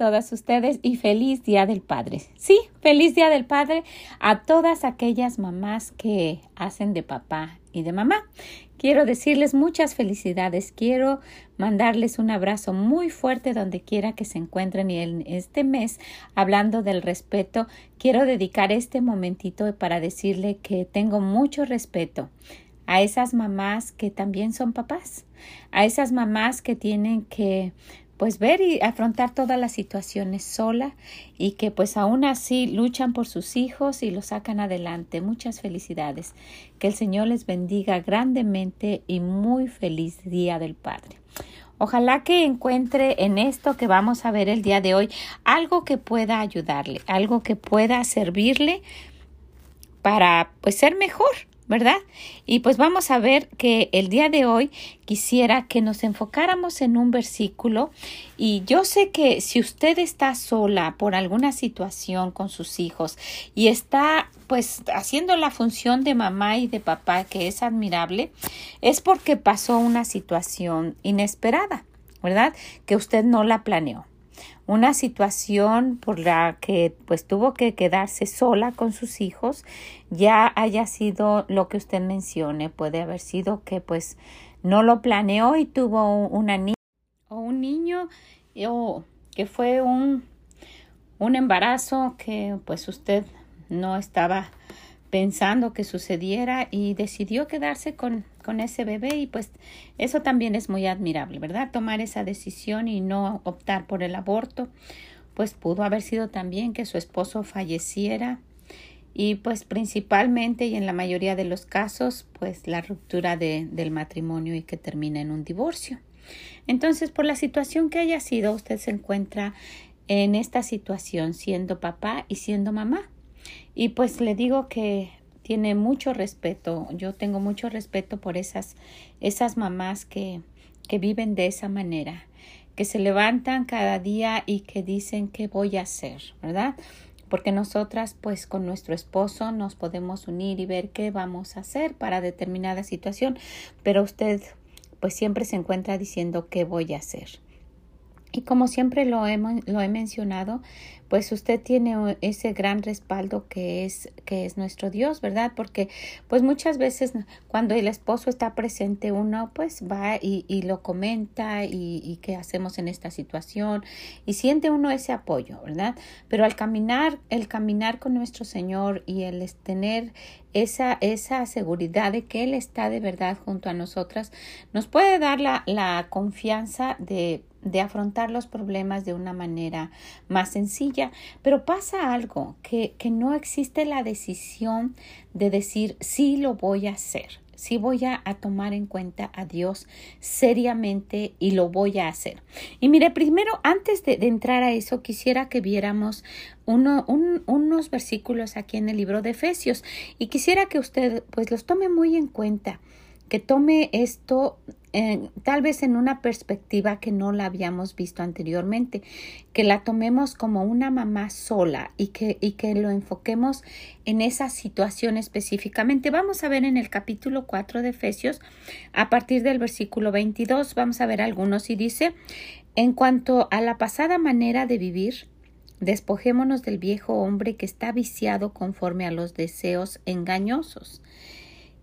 Todas ustedes y feliz Día del Padre. Sí, feliz Día del Padre a todas aquellas mamás que hacen de papá y de mamá. Quiero decirles muchas felicidades. Quiero mandarles un abrazo muy fuerte donde quiera que se encuentren y en este mes, hablando del respeto, quiero dedicar este momentito para decirle que tengo mucho respeto a esas mamás que también son papás, a esas mamás que tienen que pues ver y afrontar todas las situaciones sola y que pues aún así luchan por sus hijos y los sacan adelante. Muchas felicidades. Que el Señor les bendiga grandemente y muy feliz Día del Padre. Ojalá que encuentre en esto que vamos a ver el día de hoy algo que pueda ayudarle, algo que pueda servirle para pues ser mejor ¿verdad? Y pues vamos a ver que el día de hoy quisiera que nos enfocáramos en un versículo y yo sé que si usted está sola por alguna situación con sus hijos y está pues haciendo la función de mamá y de papá que es admirable, es porque pasó una situación inesperada, ¿verdad? Que usted no la planeó una situación por la que pues tuvo que quedarse sola con sus hijos, ya haya sido lo que usted mencione, puede haber sido que pues no lo planeó y tuvo una niña o un niño o que fue un un embarazo que pues usted no estaba pensando que sucediera y decidió quedarse con, con ese bebé y pues eso también es muy admirable, ¿verdad? Tomar esa decisión y no optar por el aborto, pues pudo haber sido también que su esposo falleciera y pues principalmente y en la mayoría de los casos pues la ruptura de, del matrimonio y que termina en un divorcio. Entonces por la situación que haya sido usted se encuentra en esta situación siendo papá y siendo mamá. Y pues le digo que tiene mucho respeto. Yo tengo mucho respeto por esas, esas mamás que, que viven de esa manera, que se levantan cada día y que dicen qué voy a hacer, ¿verdad? Porque nosotras, pues con nuestro esposo nos podemos unir y ver qué vamos a hacer para determinada situación, pero usted pues siempre se encuentra diciendo qué voy a hacer. Y como siempre lo he, lo he mencionado, pues usted tiene ese gran respaldo que es que es nuestro Dios, ¿verdad? Porque pues muchas veces cuando el esposo está presente uno pues va y, y lo comenta y, y, qué hacemos en esta situación y siente uno ese apoyo, ¿verdad? Pero al caminar, el caminar con nuestro Señor y el tener esa, esa seguridad de que Él está de verdad junto a nosotras, nos puede dar la, la confianza de de afrontar los problemas de una manera más sencilla, pero pasa algo, que, que no existe la decisión de decir sí lo voy a hacer, sí voy a, tomar en cuenta a Dios seriamente y lo voy a hacer. Y mire, primero, antes de, entrar a eso, quisiera que viéramos uno, unos versículos aquí en el libro de Efesios. Y quisiera que usted pues los tome muy en cuenta que tome esto tal vez en una perspectiva que no la habíamos visto anteriormente, que la tomemos como una mamá sola y que, y que lo enfoquemos en esa situación específicamente. Vamos a ver en el capítulo 4 de Efesios, a partir del versículo 22, vamos a ver algunos y dice, en cuanto a la pasada manera de vivir, despojémonos del viejo hombre que está viciado conforme a los deseos engañosos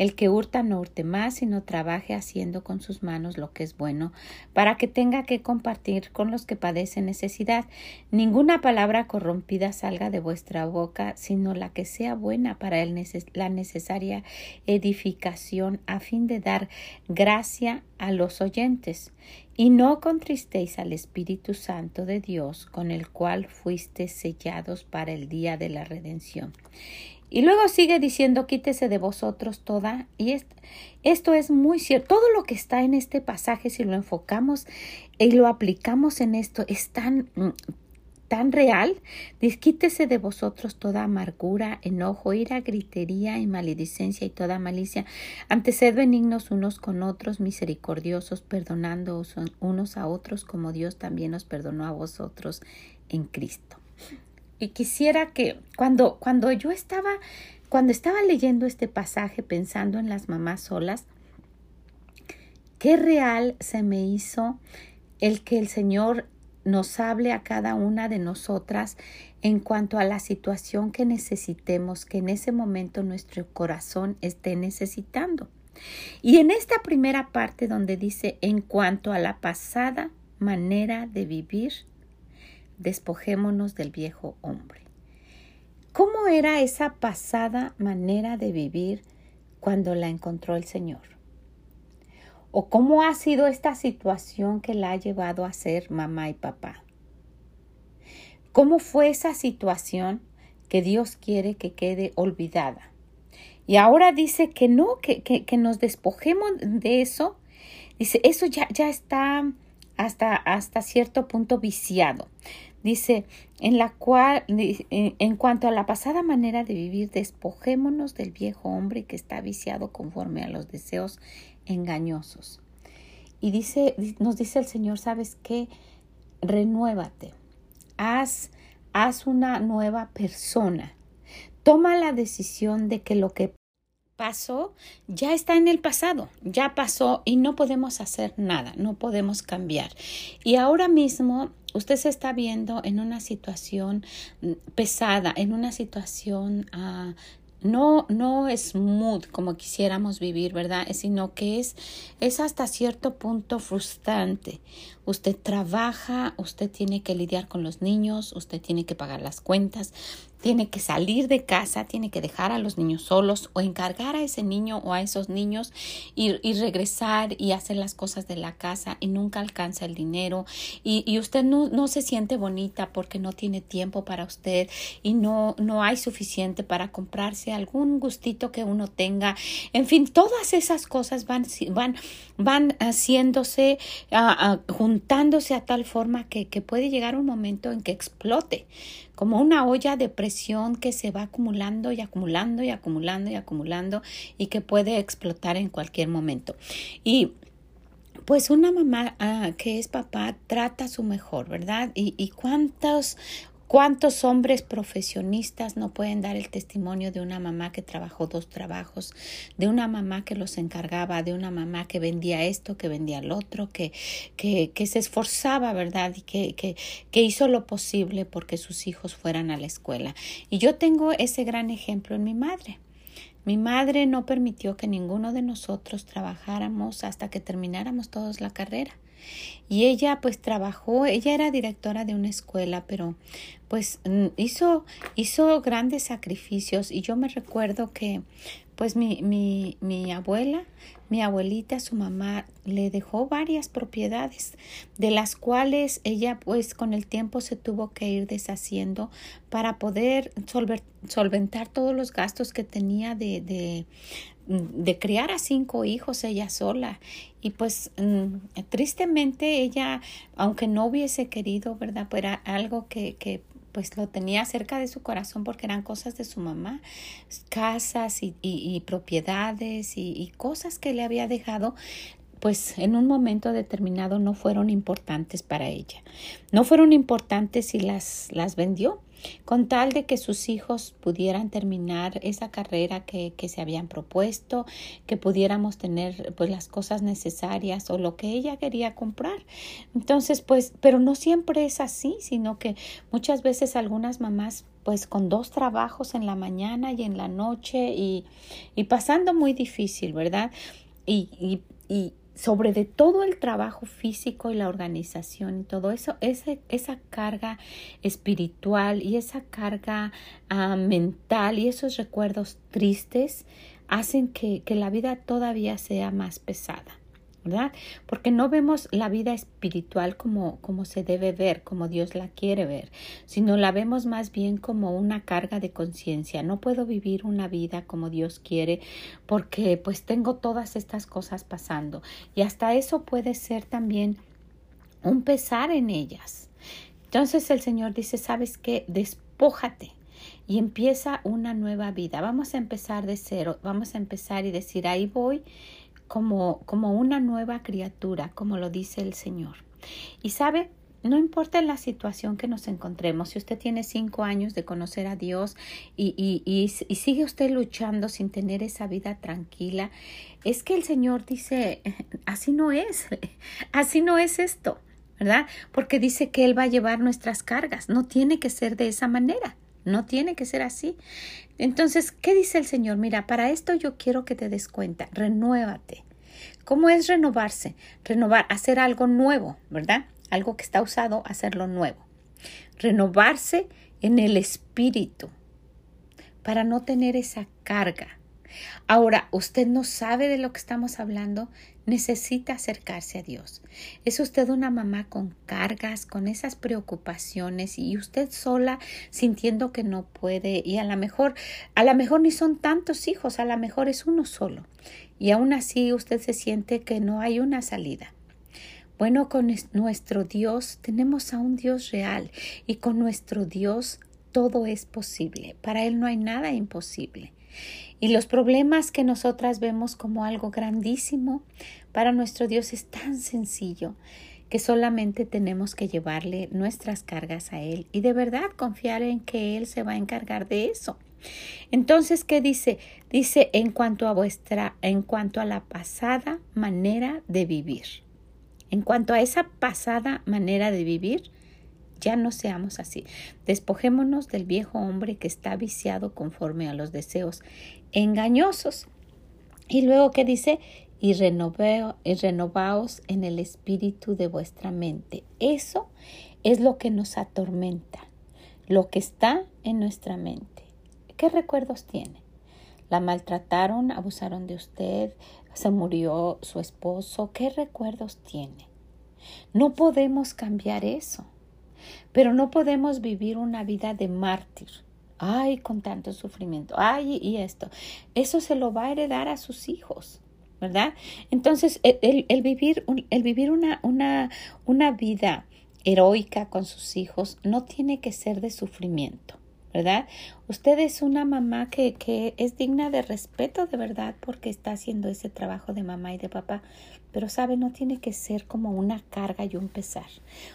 El que hurta no hurte más, sino trabaje haciendo con sus manos lo que es bueno, para que tenga que compartir con los que padecen necesidad. Ninguna palabra corrompida salga de vuestra boca, sino la que sea buena para la necesaria edificación, a fin de dar gracia a los oyentes. Y no contristéis al Espíritu Santo de Dios, con el cual fuisteis sellados para el día de la redención. Y luego sigue diciendo, quítese de vosotros toda. Y esto es muy cierto. Todo lo que está en este pasaje, si lo enfocamos y lo aplicamos en esto, es tan, mm, tan real. Quítese de vosotros toda amargura, enojo, ira, gritería y maledicencia y toda malicia. Ante sed benignos unos con otros, misericordiosos, perdonando unos a otros como Dios también os perdonó a vosotros en Cristo y quisiera que cuando, cuando yo estaba, cuando estaba leyendo este pasaje pensando en las mamás solas, qué real se me hizo el que el Señor nos hable a cada una de nosotras en cuanto a la situación que necesitemos, que en ese momento nuestro corazón esté necesitando. Y en esta primera parte donde dice en cuanto a la pasada manera de vivir, despojémonos del viejo hombre. ¿Cómo era esa pasada manera de vivir cuando la encontró el Señor? ¿O cómo ha sido esta situación que la ha llevado a ser mamá y papá? ¿Cómo fue esa situación que Dios quiere que quede olvidada? Y ahora dice que no, que, que, nos despojemos de eso. Dice, eso ya, ya está hasta, hasta cierto punto viciado. Dice, en la cual, en cuanto a la pasada manera de vivir, despojémonos del viejo hombre que está viciado conforme a los deseos engañosos. Y dice, nos dice el Señor, ¿sabes qué? Renuévate. Haz, haz una nueva persona. Toma la decisión de que lo que pasó ya está en el pasado, ya pasó y no podemos hacer nada, no podemos cambiar. Y ahora mismo usted se está viendo en una situación mm, pesada, en una situación uh, no, no smooth como quisiéramos vivir, ¿verdad? Sino que es, es hasta cierto punto frustrante. Usted trabaja, usted tiene que lidiar con los niños, usted tiene que pagar las cuentas, tiene que salir de casa, tiene que dejar a los niños solos o encargar a ese niño o a esos niños y, y regresar y hacer las cosas de la casa y nunca alcanza el dinero y, y usted no, no, se siente bonita porque no tiene tiempo para usted y no, no hay suficiente para comprarse algún gustito que uno tenga. En fin, todas esas cosas van, van, van haciéndose, uh, juntándose a tal forma que, que puede llegar un momento en que explote como una olla de presión que se va acumulando y acumulando y acumulando y acumulando y que puede explotar en cualquier momento. Y pues una mamá ah, que es papá trata su mejor, ¿verdad? Y, y cuántos ¿Cuántos hombres profesionistas no pueden dar el testimonio de una mamá que trabajó dos trabajos, de una mamá que los encargaba, de una mamá que vendía esto, que vendía el otro, que, que, que se esforzaba, ¿verdad? Y que, que, que hizo lo posible porque sus hijos fueran a la escuela. Y yo tengo ese gran ejemplo en mi madre. Mi madre no permitió que ninguno de nosotros trabajáramos hasta que termináramos todos la carrera. Y ella pues trabajó, ella era directora de una escuela, pero pues hizo, hizo grandes sacrificios. Y yo me recuerdo que pues mi, mi, mi abuela, mi abuelita, su mamá, le dejó varias propiedades, de las cuales ella pues con el tiempo se tuvo que ir deshaciendo para poder solventar todos los gastos que tenía de, de, de criar a cinco hijos ella sola. Y pues mm, tristemente ella, aunque no hubiese querido, ¿verdad? Pues era algo que, que pues lo tenía cerca de su corazón porque eran cosas de su mamá, casas y, y, propiedades y, y, cosas que le había dejado, pues en un momento determinado no fueron importantes para ella. No fueron importantes y las, las vendió con tal de que sus hijos pudieran terminar esa carrera que, que, se habían propuesto, que pudiéramos tener pues las cosas necesarias o lo que ella quería comprar. Entonces, pues, pero no siempre es así, sino que muchas veces algunas mamás pues con dos trabajos en la mañana y en la noche y, y pasando muy difícil, ¿verdad? Y, y, y sobre de todo el trabajo físico y la organización y todo eso, esa carga espiritual y esa carga uh, mental y esos recuerdos tristes hacen que, que la vida todavía sea más pesada. Porque no vemos la vida espiritual como, como se debe ver, como Dios la quiere ver, sino la vemos más bien como una carga de conciencia. No puedo vivir una vida como Dios quiere porque pues tengo todas estas cosas pasando y hasta eso puede ser también un pesar en ellas. Entonces el Señor dice, ¿sabes qué? Despójate y empieza una nueva vida. Vamos a empezar de cero, vamos a empezar y decir, ahí voy como, como una nueva criatura, como lo dice el Señor. Y sabe, no importa la situación que nos encontremos, si usted tiene cinco años de conocer a Dios y, y, y, y, sigue usted luchando sin tener esa vida tranquila, es que el Señor dice, así no es, así no es esto, ¿verdad? Porque dice que Él va a llevar nuestras cargas, no tiene que ser de esa manera. No tiene que ser así. Entonces, ¿qué dice el Señor? Mira, para esto yo quiero que te des cuenta, renuévate. ¿Cómo es renovarse? Renovar, hacer algo nuevo, ¿verdad? Algo que está usado, hacerlo nuevo. Renovarse en el espíritu para no tener esa carga. Ahora, usted no sabe de lo que estamos hablando, necesita acercarse a Dios. Es usted una mamá con cargas, con esas preocupaciones y usted sola sintiendo que no puede y a lo mejor, a lo mejor ni son tantos hijos, a lo mejor es uno solo y aún así usted se siente que no hay una salida. Bueno, con nuestro Dios tenemos a un Dios real y con nuestro Dios todo es posible. Para Él no hay nada imposible. Y los problemas que nosotras vemos como algo grandísimo, para nuestro Dios es tan sencillo que solamente tenemos que llevarle nuestras cargas a Él y de verdad confiar en que Él se va a encargar de eso. Entonces, ¿qué dice? Dice en cuanto a vuestra, en cuanto a la pasada manera de vivir. En cuanto a esa pasada manera de vivir, ya no seamos así. Despojémonos del viejo hombre que está viciado conforme a los deseos engañosos. Y luego que dice, y, y renovaos en el espíritu de vuestra mente. Eso es lo que nos atormenta, lo que está en nuestra mente. ¿Qué recuerdos tiene? ¿La maltrataron, abusaron de usted, se murió su esposo? ¿Qué recuerdos tiene? No podemos cambiar eso. Pero no podemos vivir una vida de mártir. Ay, con tanto sufrimiento. Ay, y esto. Eso se lo va a heredar a sus hijos. ¿Verdad? Entonces, el, el vivir, el vivir una, una, una vida heroica con sus hijos no tiene que ser de sufrimiento. ¿verdad? Usted es una mamá que, que, es digna de respeto de verdad porque está haciendo ese trabajo de mamá y de papá, pero sabe, no tiene que ser como una carga y un pesar.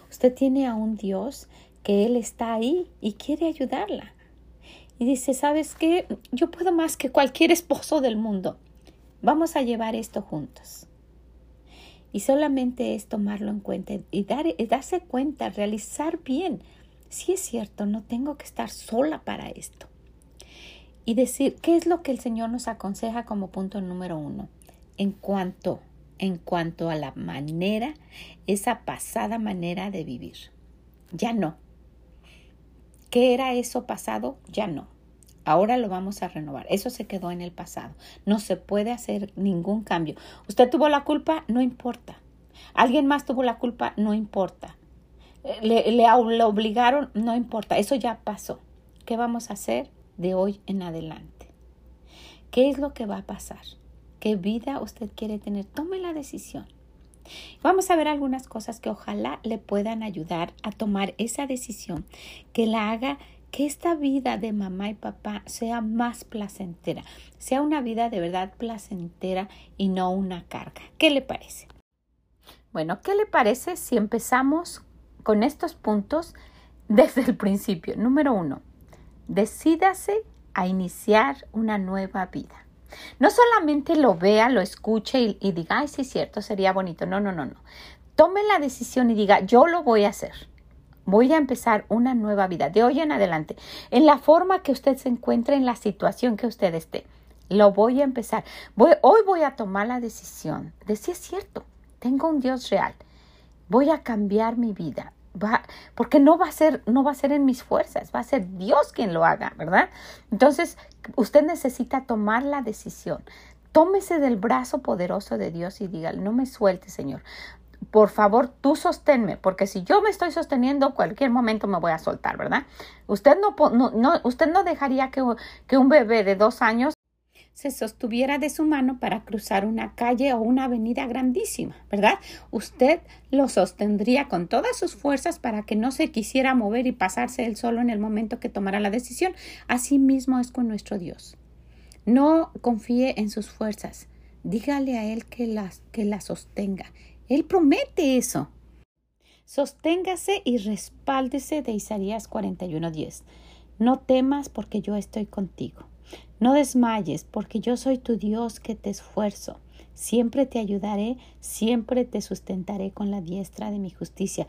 Usted tiene a un Dios que Él está ahí y quiere ayudarla. Y dice, ¿sabes qué? Yo puedo más que cualquier esposo del mundo. Vamos a llevar esto juntos. Y solamente es tomarlo en cuenta y dar, darse cuenta, realizar bien si es cierto, no tengo que estar sola para esto. Y decir, ¿qué es lo que el Señor nos aconseja como punto número uno? En cuanto, en cuanto a la manera, esa pasada manera de vivir. Ya no. ¿Qué era eso pasado? Ya no. Ahora lo vamos a renovar. Eso se quedó en el pasado. No se puede hacer ningún cambio. Usted tuvo la culpa, no importa. Alguien más tuvo la culpa, no importa le, le, obligaron, no importa, eso ya pasó. ¿Qué vamos a hacer de hoy en adelante? ¿Qué es lo que va a pasar? ¿Qué vida usted quiere tener? Tome la decisión. Vamos a ver algunas cosas que ojalá le puedan ayudar a tomar esa decisión, que la haga que esta vida de mamá y papá sea más placentera, sea una vida de verdad placentera y no una carga. ¿Qué le parece? Bueno, ¿qué le parece si empezamos con estos puntos desde el principio? Número uno, decídase a iniciar una nueva vida. No solamente lo vea, lo escuche y, diga, ay, sí es cierto, sería bonito. No, no, no, no. Tome la decisión y diga, yo lo voy a hacer. Voy a empezar una nueva vida de hoy en adelante, en la forma que usted se encuentre, en la situación que usted esté. Lo voy a empezar. Hoy voy a tomar la decisión de si es cierto, tengo un Dios real. Voy a cambiar mi vida. Porque no va a ser, no va a ser en mis fuerzas, va a ser Dios quien lo haga, ¿verdad? Entonces, usted necesita tomar la decisión. Tómese del brazo poderoso de Dios y diga, no me suelte, Señor. Por favor, tú sosténme, porque si yo me estoy sosteniendo, cualquier momento me voy a soltar, ¿verdad? Usted no, no, no usted no dejaría que, que un bebé de dos años se sostuviera de su mano para cruzar una calle o una avenida grandísima, ¿verdad? Usted lo sostendría con todas sus fuerzas para que no se quisiera mover y pasarse él solo en el momento que tomara la decisión. Así mismo es con nuestro Dios. No confíe en sus fuerzas. Dígale a Él que las que la sostenga. Él promete eso. Sosténgase y respáldese de Isaías 41:10. No temas porque yo estoy contigo. No desmayes, porque yo soy tu Dios que te esfuerzo. Siempre te ayudaré, siempre te sustentaré con la diestra de mi justicia.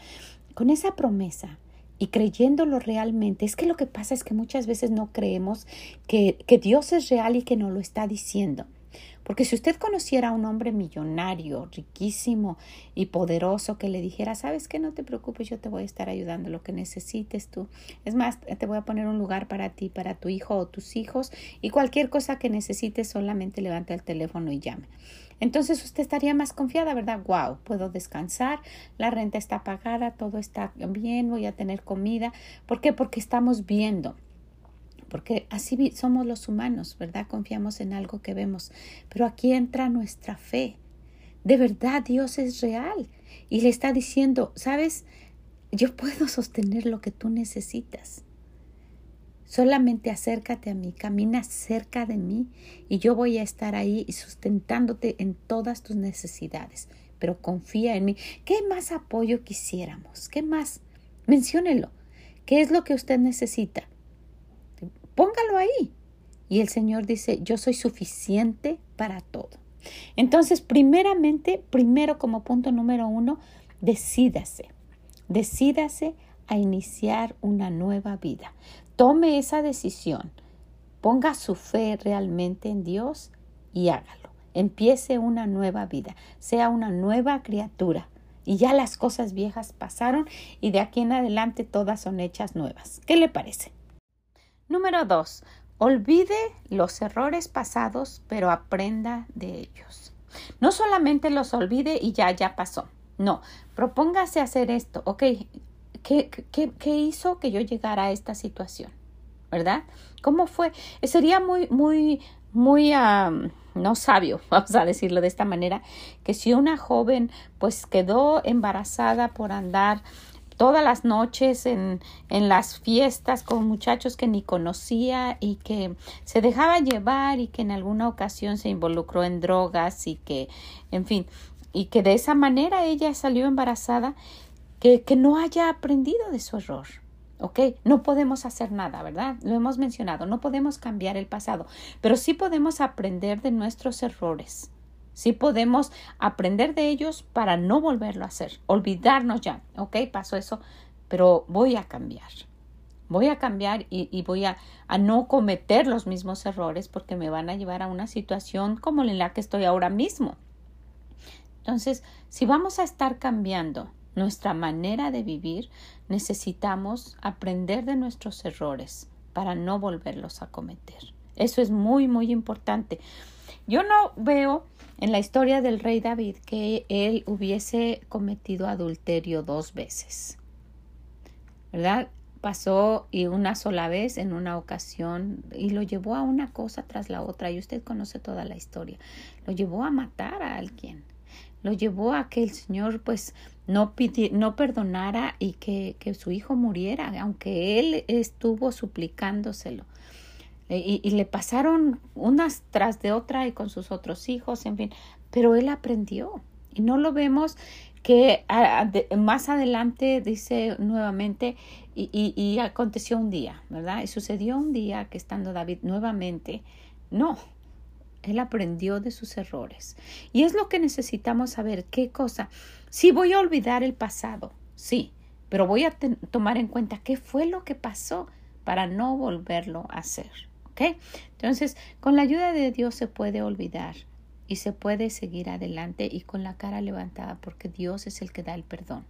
Con esa promesa y creyéndolo realmente, es que lo que pasa es que muchas veces no creemos que, que Dios es real y que nos lo está diciendo. Porque si usted conociera a un hombre millonario, riquísimo y poderoso que le dijera, sabes que no te preocupes, yo te voy a estar ayudando lo que necesites tú. Es más, te voy a poner un lugar para ti, para tu hijo o tus hijos y cualquier cosa que necesites solamente levante el teléfono y llame. Entonces usted estaría más confiada, ¿verdad? Wow, puedo descansar, la renta está pagada, todo está bien, voy a tener comida. ¿Por qué? Porque estamos viendo porque así somos los humanos, ¿verdad? Confiamos en algo que vemos, pero aquí entra nuestra fe. De verdad Dios es real y le está diciendo, sabes, yo puedo sostener lo que tú necesitas. Solamente acércate a mí, camina cerca de mí y yo voy a estar ahí sustentándote en todas tus necesidades. Pero confía en mí. ¿Qué más apoyo quisiéramos? ¿Qué más? Menciónelo. ¿Qué es lo que usted necesita? Póngalo ahí. Y el Señor dice, yo soy suficiente para todo. Entonces, primeramente, primero como punto número uno, decídase, decídase a iniciar una nueva vida. Tome esa decisión, ponga su fe realmente en Dios y hágalo. Empiece una nueva vida, sea una nueva criatura. Y ya las cosas viejas pasaron y de aquí en adelante todas son hechas nuevas. ¿Qué le parece? Número dos, olvide los errores pasados, pero aprenda de ellos. No solamente los olvide y ya, ya pasó. No, propóngase hacer esto. Ok, ¿qué, qué, qué hizo que yo llegara a esta situación? ¿Verdad? ¿Cómo fue? Sería muy, muy, muy, no sabio, vamos a decirlo de esta manera, que si una joven pues quedó embarazada por andar todas las noches en, en las fiestas con muchachos que ni conocía y que se dejaba llevar y que en alguna ocasión se involucró en drogas y que, en fin, y que de esa manera ella salió embarazada, que, que no haya aprendido de su error. ¿Ok? No podemos hacer nada, ¿verdad? Lo hemos mencionado, no podemos cambiar el pasado, pero sí podemos aprender de nuestros errores. Sí podemos aprender de ellos para no volverlo a hacer, olvidarnos ya, ok, pasó eso, pero voy a cambiar. Voy a cambiar y, voy a, a, no cometer los mismos errores porque me van a llevar a una situación como en la que estoy ahora mismo. Entonces, si vamos a estar cambiando nuestra manera de vivir, necesitamos aprender de nuestros errores para no volverlos a cometer. Eso es muy, muy importante. Yo no veo en la historia del rey David que él hubiese cometido adulterio dos veces. ¿Verdad? Pasó y una sola vez en una ocasión y lo llevó a una cosa tras la otra y usted conoce toda la historia. Lo llevó a matar a alguien. Lo llevó a que el Señor pues no, no perdonara y que, que su hijo muriera, aunque él estuvo suplicándoselo. Eh, y, le pasaron unas tras de otra y con sus otros hijos, en fin, pero él aprendió y no lo vemos que más adelante dice nuevamente, y, y, aconteció un día, ¿verdad? Y sucedió un día que estando David nuevamente, no, él aprendió de sus errores. Y es lo que necesitamos saber, qué cosa. Sí, voy a olvidar el pasado, sí, pero voy a tomar en cuenta qué fue lo que pasó para no volverlo a hacer. Entonces, con la ayuda de Dios se puede olvidar y se puede seguir adelante y con la cara levantada porque Dios es el que da el perdón.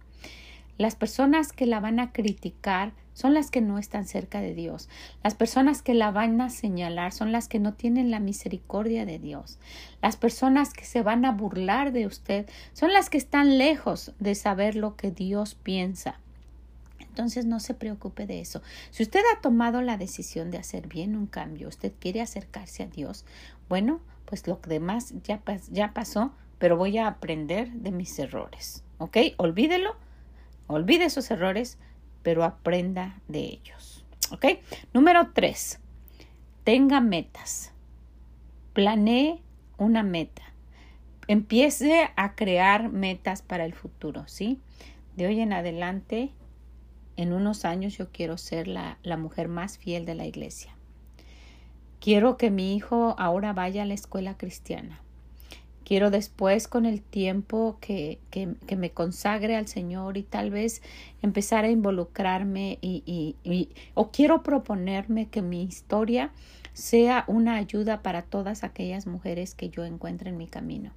Las personas que la van a criticar son las que no están cerca de Dios. Las personas que la van a señalar son las que no tienen la misericordia de Dios. Las personas que se van a burlar de usted son las que están lejos de saber lo que Dios piensa. Entonces no se preocupe de eso. Si usted ha tomado la decisión de hacer bien un cambio, usted quiere acercarse a Dios, bueno, pues lo demás ya, ya pasó, pero voy a aprender de mis errores. ¿Ok? Olvídelo, olvide esos errores, pero aprenda de ellos. ¿Ok? Número tres, tenga metas. Planee una meta. Empiece a crear metas para el futuro, ¿sí? De hoy en adelante en unos años yo quiero ser la, mujer más fiel de la iglesia. Quiero que mi hijo ahora vaya a la escuela cristiana. Quiero después con el tiempo que, que, me consagre al Señor y tal vez empezar a involucrarme y, y, o quiero proponerme que mi historia sea una ayuda para todas aquellas mujeres que yo encuentre en mi camino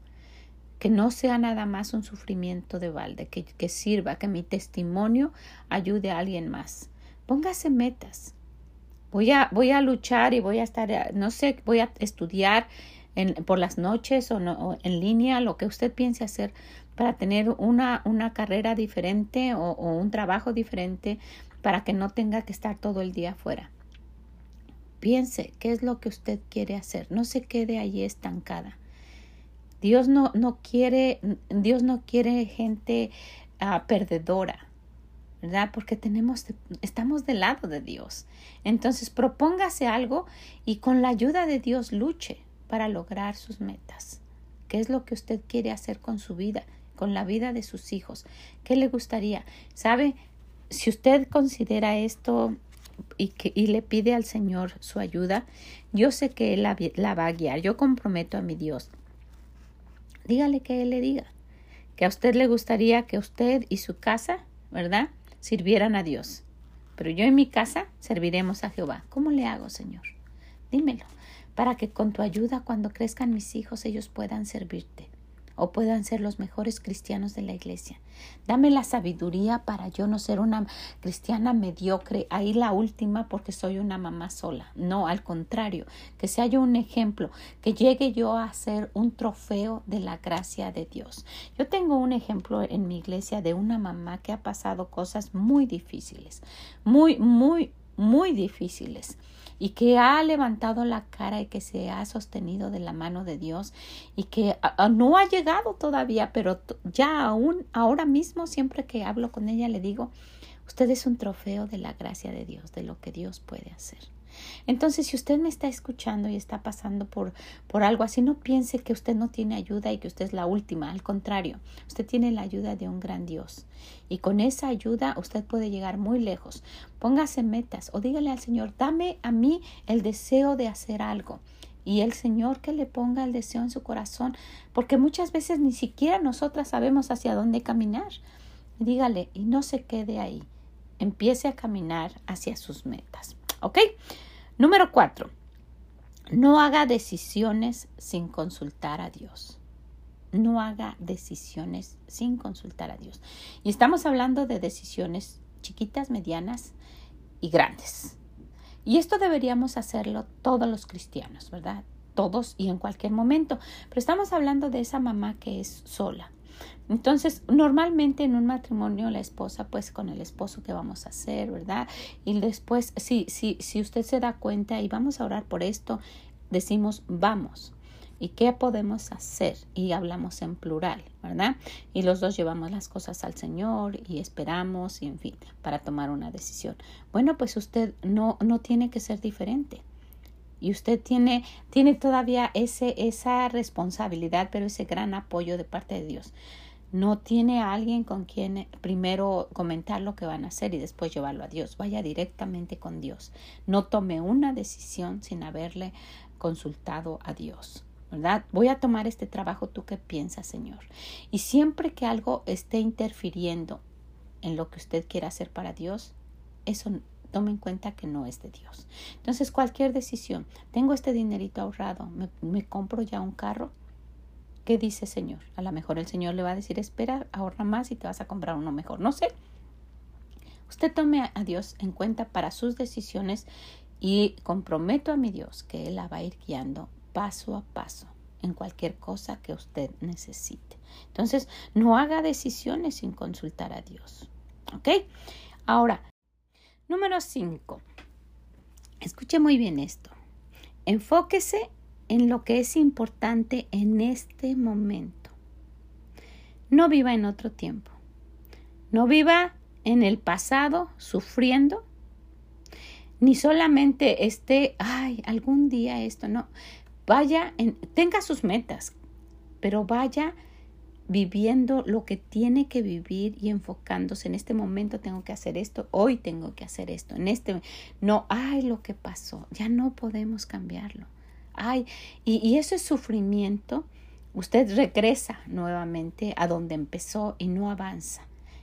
que no sea nada más un sufrimiento de balde, que, que sirva, que mi testimonio ayude a alguien más. Póngase metas. Voy a, voy a luchar y voy a estar, no sé, voy a estudiar en, por las noches o, no, en línea, lo que usted piense hacer para tener una, una carrera diferente o, un trabajo diferente para que no tenga que estar todo el día afuera. Piense qué es lo que usted quiere hacer. No se quede allí estancada. Dios no, no quiere, Dios no quiere gente ah, perdedora, ¿verdad? Porque tenemos, estamos del lado de Dios. Entonces, propóngase algo y con la ayuda de Dios luche para lograr sus metas. ¿Qué es lo que usted quiere hacer con su vida, con la vida de sus hijos? ¿Qué le gustaría? ¿Sabe? Si usted considera esto y, que, y le pide al Señor su ayuda, yo sé que Él la, la va a guiar. Yo comprometo a mi Dios dígale que él le diga. Que a usted le gustaría que usted y su casa, ¿verdad? Sirvieran a Dios. Pero yo en mi casa serviremos a Jehová. ¿Cómo le hago, Señor? Dímelo, para que con tu ayuda cuando crezcan mis hijos ellos puedan servirte o puedan ser los mejores cristianos de la iglesia. Dame la sabiduría para yo no ser una cristiana mediocre, ahí la última porque soy una mamá sola. No, al contrario, que sea yo un ejemplo, que llegue yo a ser un trofeo de la gracia de Dios. Yo tengo un ejemplo en mi iglesia de una mamá que ha pasado cosas muy difíciles, muy, muy, muy difíciles y que ha levantado la cara y que se ha sostenido de la mano de Dios y que no ha llegado todavía, pero ya aún ahora mismo siempre que hablo con ella le digo, usted es un trofeo de la gracia de Dios, de lo que Dios puede hacer. Entonces, si usted me está escuchando y está pasando por, por algo así, no piense que usted no tiene ayuda y que usted es la última. Al contrario, usted tiene la ayuda de un gran Dios. Y con esa ayuda usted puede llegar muy lejos. Póngase metas o dígale al Señor, dame a mí el deseo de hacer algo y el Señor que le ponga el deseo en su corazón, porque muchas veces ni siquiera nosotras sabemos hacia dónde caminar. Dígale y no se quede ahí. Empiece a caminar hacia sus metas. ¿Ok? Número cuatro, no haga decisiones sin consultar a Dios. No haga decisiones sin consultar a Dios. Y estamos hablando de decisiones chiquitas, medianas y grandes. Y esto deberíamos hacerlo todos los cristianos, ¿verdad? Todos y en cualquier momento. Pero estamos hablando de esa mamá que es sola, entonces, normalmente en un matrimonio la esposa, pues con el esposo que vamos a hacer, ¿verdad? Y después, si, si, si usted se da cuenta y vamos a orar por esto, decimos vamos. ¿Y qué podemos hacer? Y hablamos en plural, ¿verdad? Y los dos llevamos las cosas al Señor y esperamos y en fin, para tomar una decisión. Bueno, pues usted no, no tiene que ser diferente. Y usted tiene, tiene todavía ese, esa responsabilidad, pero ese gran apoyo de parte de Dios. No tiene alguien con quien primero comentar lo que van a hacer y después llevarlo a Dios. Vaya directamente con Dios. No tome una decisión sin haberle consultado a Dios. ¿verdad? Voy a tomar este trabajo, ¿tú qué piensas, Señor? Y siempre que algo esté interfiriendo en lo que usted quiera hacer para Dios, eso tome en cuenta que no es de Dios. Entonces, cualquier decisión, tengo este dinerito ahorrado, me compro ya un carro, ¿qué dice Señor? A lo mejor el Señor le va a decir, espera, ahorra más y te vas a comprar uno mejor. No sé. Usted tome a Dios en cuenta para sus decisiones y comprometo a mi Dios que Él la va a ir guiando paso a paso en cualquier cosa que usted necesite. Entonces, no haga decisiones sin consultar a Dios. ¿Ok? Ahora, número 5. Escuche muy bien esto. Enfóquese en lo que es importante en este momento. No viva en otro tiempo. No viva en el pasado sufriendo. Ni solamente esté, ay, algún día esto, no. Vaya, en, tenga sus metas, pero vaya viviendo lo que tiene que vivir y enfocándose en este momento tengo que hacer esto, hoy tengo que hacer esto, en este no, ay, lo que pasó, ya no podemos cambiarlo. Ay, y, y eso es sufrimiento. Usted regresa nuevamente a donde empezó y no avanza.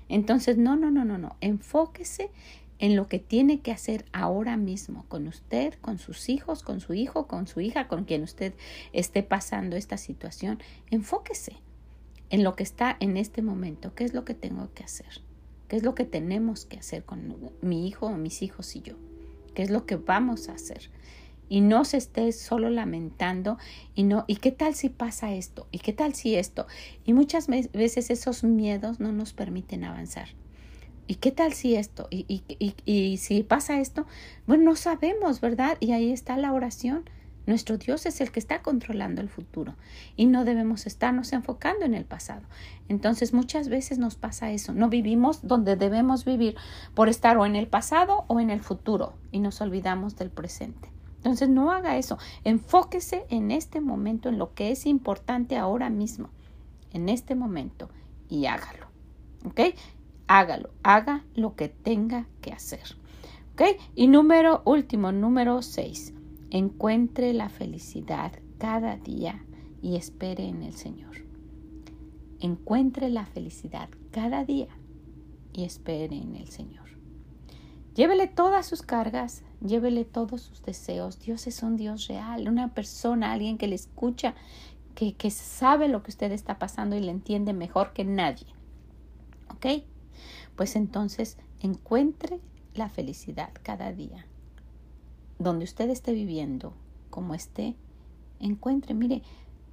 Entonces, no, no, no, no, no. Enfóquese en lo que tiene que hacer ahora mismo con usted, con sus hijos, con su hijo, con su hija, con quien usted esté pasando esta situación. Enfóquese en lo que está en este momento. ¿Qué es lo que tengo que hacer? ¿Qué es lo que tenemos que hacer con mi hijo mis hijos y yo? ¿Qué es lo que vamos a hacer? Y no se esté solo lamentando y no, ¿y qué tal si pasa esto? ¿Y qué tal si esto? Y muchas veces esos miedos no nos permiten avanzar. ¿Y qué tal si esto? ¿Y, y, y, si pasa esto? Bueno, no sabemos, ¿verdad? Y ahí está la oración. Nuestro Dios es el que está controlando el futuro y no debemos estarnos enfocando en el pasado. Entonces muchas veces nos pasa eso. No vivimos donde debemos vivir por estar o en el pasado o en el futuro y nos olvidamos del presente. Entonces no haga eso. Enfóquese en este momento, en lo que es importante ahora mismo, en este momento y hágalo. ¿Ok? hágalo, haga lo que tenga que hacer. ¿Ok? Y número último, número 6, encuentre la felicidad cada día y espere en el Señor. Encuentre la felicidad cada día y espere en el Señor. Llévele todas sus cargas, llévele todos sus deseos. Dios es un Dios real, una persona, alguien que le escucha, que, que sabe lo que usted está pasando y le entiende mejor que nadie. ¿Ok? pues entonces encuentre la felicidad cada día. Donde usted esté viviendo, como esté, encuentre, mire,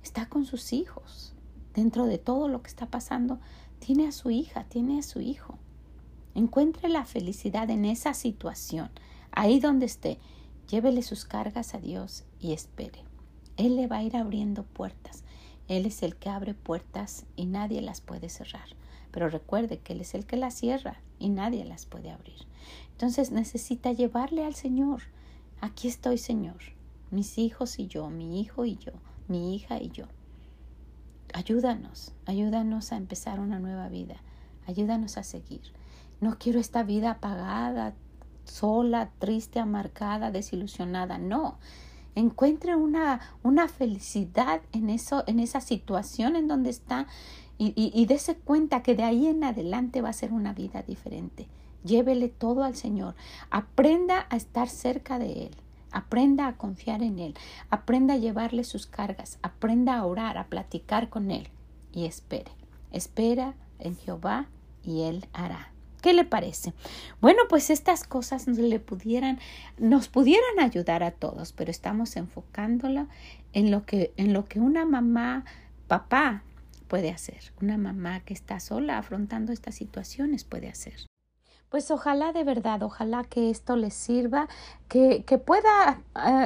está con sus hijos. Dentro de todo lo que está pasando, tiene a su hija, tiene a su hijo. Encuentre la felicidad en esa situación, ahí donde esté. Llévele sus cargas a Dios y espere. Él le va a ir abriendo puertas. Él es el que abre puertas y nadie las puede cerrar. Pero recuerde que Él es el que las cierra y nadie las puede abrir. Entonces necesita llevarle al Señor. Aquí estoy, Señor. Mis hijos y yo, mi hijo y yo, mi hija y yo. Ayúdanos, ayúdanos a empezar una nueva vida. Ayúdanos a seguir. No quiero esta vida apagada, sola, triste, amargada, desilusionada. No. Encuentre una, una felicidad en eso, en esa situación en donde está y, y, dése cuenta que de ahí en adelante va a ser una vida diferente. Llévele todo al Señor. Aprenda a estar cerca de Él. Aprenda a confiar en Él. Aprenda a llevarle sus cargas. Aprenda a orar, a platicar con Él. Y espere. Espera en Jehová y Él hará. ¿Qué le parece? Bueno, pues estas cosas nos le pudieran, nos pudieran ayudar a todos, pero estamos enfocándola en lo que, en lo que una mamá, papá puede hacer. Una mamá que está sola afrontando estas situaciones puede hacer. Pues ojalá de verdad, ojalá que esto le sirva, que, que pueda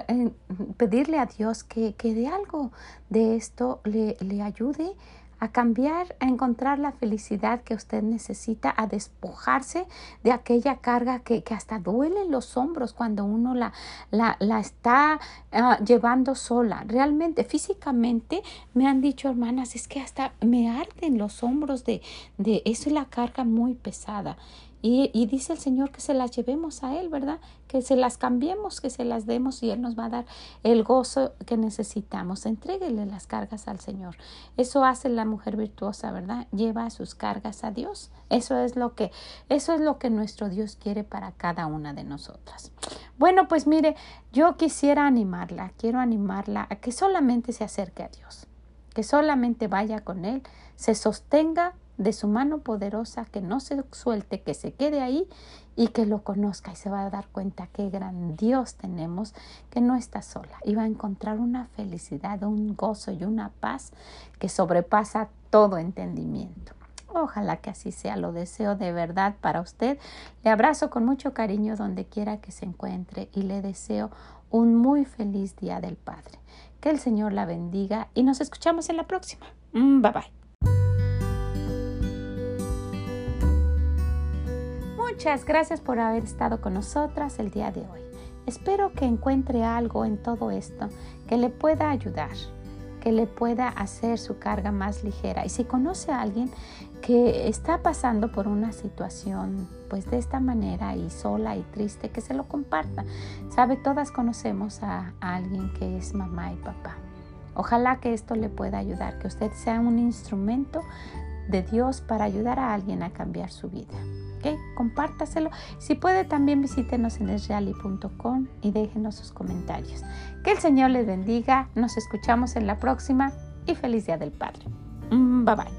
eh, pedirle a Dios que, que, de algo de esto le, le ayude a cambiar, a encontrar la felicidad que usted necesita, a despojarse de aquella carga que, hasta duele los hombros cuando uno la, la, está ah, llevando sola. Realmente, físicamente, me han dicho hermanas, es que hasta me arden los hombros de, de eso es la carga muy pesada. Y, dice el Señor que se las llevemos a Él, ¿verdad? Que se las cambiemos, que se las demos y Él nos va a dar el gozo que necesitamos. Entréguele las cargas al Señor. Eso hace la mujer virtuosa, ¿verdad? Lleva sus cargas a Dios. Eso es lo que, eso es lo que nuestro Dios quiere para cada una de nosotras. Bueno, pues mire, yo quisiera animarla, quiero animarla a que solamente se acerque a Dios, que solamente vaya con Él, se sostenga de su mano poderosa, que no se suelte, que se quede ahí y que lo conozca y se va a dar cuenta qué gran Dios tenemos, que no está sola y va a encontrar una felicidad, un gozo y una paz que sobrepasa todo entendimiento. Ojalá que así sea, lo deseo de verdad para usted. Le abrazo con mucho cariño donde quiera que se encuentre y le deseo un muy feliz Día del Padre. Que el Señor la bendiga y nos escuchamos en la próxima. Mm, bye bye. Muchas gracias por haber estado con nosotras el día de hoy. Espero que encuentre algo en todo esto que le pueda ayudar, que le pueda hacer su carga más ligera. Y si conoce a alguien que está pasando por una situación pues de esta manera y sola y triste, que se lo comparta. Sabe, todas conocemos a, a alguien que es mamá y papá. Ojalá que esto le pueda ayudar, que usted sea un instrumento de Dios para ayudar a alguien a cambiar su vida. Compártaselo. Si puede, también visítenos en esreali.com y déjenos sus comentarios. Que el Señor les bendiga. Nos escuchamos en la próxima y feliz Día del Padre. Mm, bye bye.